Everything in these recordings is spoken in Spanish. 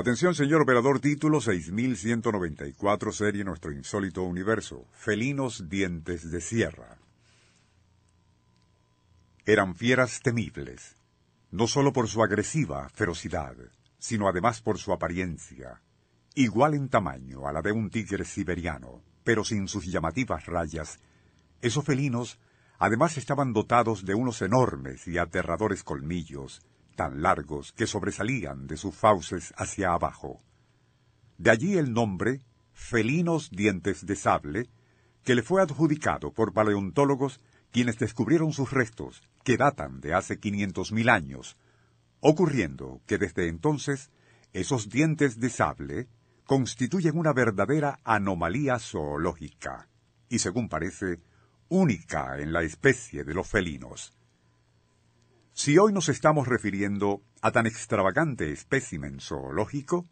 Atención, señor operador, título 6194, serie Nuestro Insólito Universo. Felinos dientes de sierra. Eran fieras temibles, no sólo por su agresiva ferocidad, sino además por su apariencia, igual en tamaño a la de un tigre siberiano, pero sin sus llamativas rayas. Esos felinos además estaban dotados de unos enormes y aterradores colmillos, tan largos que sobresalían de sus fauces hacia abajo. De allí el nombre felinos dientes de sable, que le fue adjudicado por paleontólogos quienes descubrieron sus restos, que datan de hace quinientos mil años, ocurriendo que desde entonces esos dientes de sable constituyen una verdadera anomalía zoológica, y según parece, única en la especie de los felinos. Si hoy nos estamos refiriendo a tan extravagante espécimen zoológico,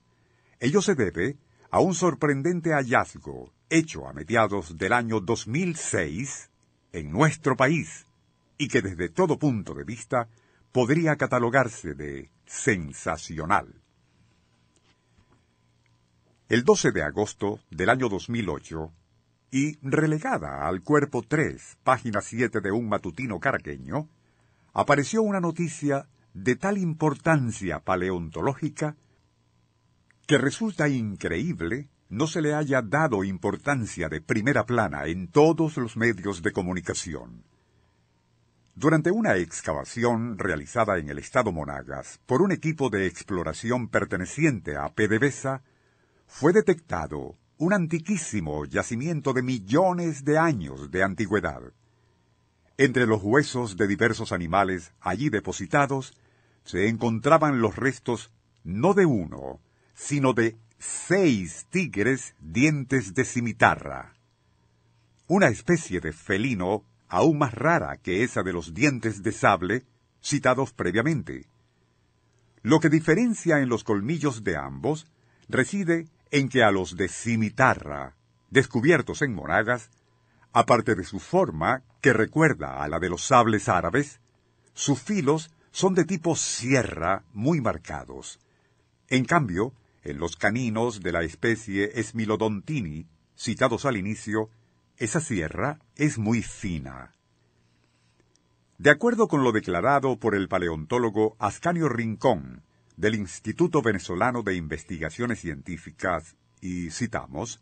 ello se debe a un sorprendente hallazgo hecho a mediados del año 2006 en nuestro país y que desde todo punto de vista podría catalogarse de sensacional. El 12 de agosto del año 2008, y relegada al cuerpo 3, página 7 de un matutino caraqueño, apareció una noticia de tal importancia paleontológica que resulta increíble no se le haya dado importancia de primera plana en todos los medios de comunicación. Durante una excavación realizada en el estado Monagas por un equipo de exploración perteneciente a PDVSA, fue detectado un antiquísimo yacimiento de millones de años de antigüedad. Entre los huesos de diversos animales allí depositados se encontraban los restos no de uno, sino de seis tigres dientes de cimitarra. Una especie de felino aún más rara que esa de los dientes de sable citados previamente. Lo que diferencia en los colmillos de ambos reside en que a los de cimitarra, descubiertos en Monagas, aparte de su forma, que recuerda a la de los sables árabes, sus filos son de tipo sierra muy marcados. En cambio, en los caninos de la especie Esmilodontini, citados al inicio, esa sierra es muy fina. De acuerdo con lo declarado por el paleontólogo Ascanio Rincón, del Instituto Venezolano de Investigaciones Científicas, y citamos,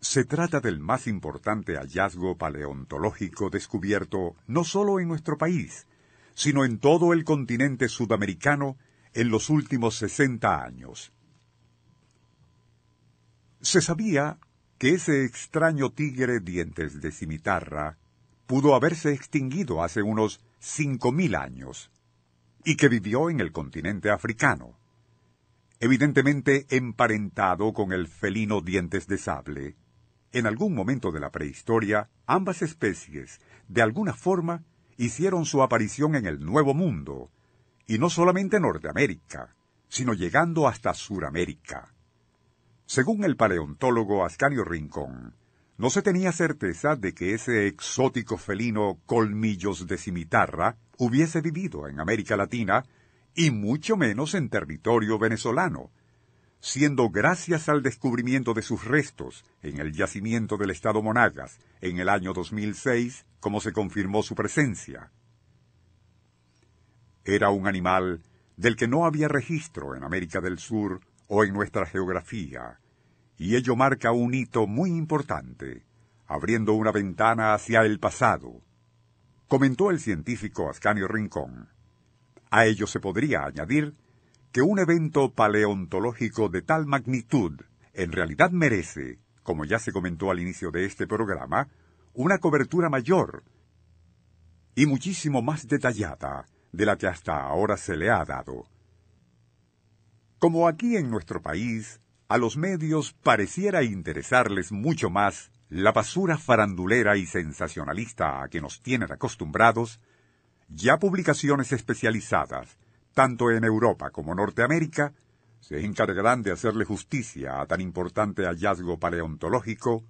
se trata del más importante hallazgo paleontológico descubierto no solo en nuestro país, sino en todo el continente sudamericano en los últimos 60 años. Se sabía que ese extraño tigre dientes de cimitarra pudo haberse extinguido hace unos cinco mil años y que vivió en el continente africano, evidentemente emparentado con el felino dientes de sable. En algún momento de la prehistoria, ambas especies, de alguna forma, hicieron su aparición en el Nuevo Mundo, y no solamente en Norteamérica, sino llegando hasta Suramérica. Según el paleontólogo Ascanio Rincón, no se tenía certeza de que ese exótico felino colmillos de cimitarra hubiese vivido en América Latina y mucho menos en territorio venezolano, siendo gracias al descubrimiento de sus restos en el yacimiento del estado Monagas en el año 2006 como se confirmó su presencia. Era un animal del que no había registro en América del Sur o en nuestra geografía, y ello marca un hito muy importante, abriendo una ventana hacia el pasado, comentó el científico Ascanio Rincón. A ello se podría añadir que un evento paleontológico de tal magnitud en realidad merece, como ya se comentó al inicio de este programa, una cobertura mayor y muchísimo más detallada de la que hasta ahora se le ha dado. Como aquí en nuestro país, a los medios pareciera interesarles mucho más la basura farandulera y sensacionalista a que nos tienen acostumbrados, ya publicaciones especializadas, tanto en Europa como Norteamérica, se encargarán de hacerle justicia a tan importante hallazgo paleontológico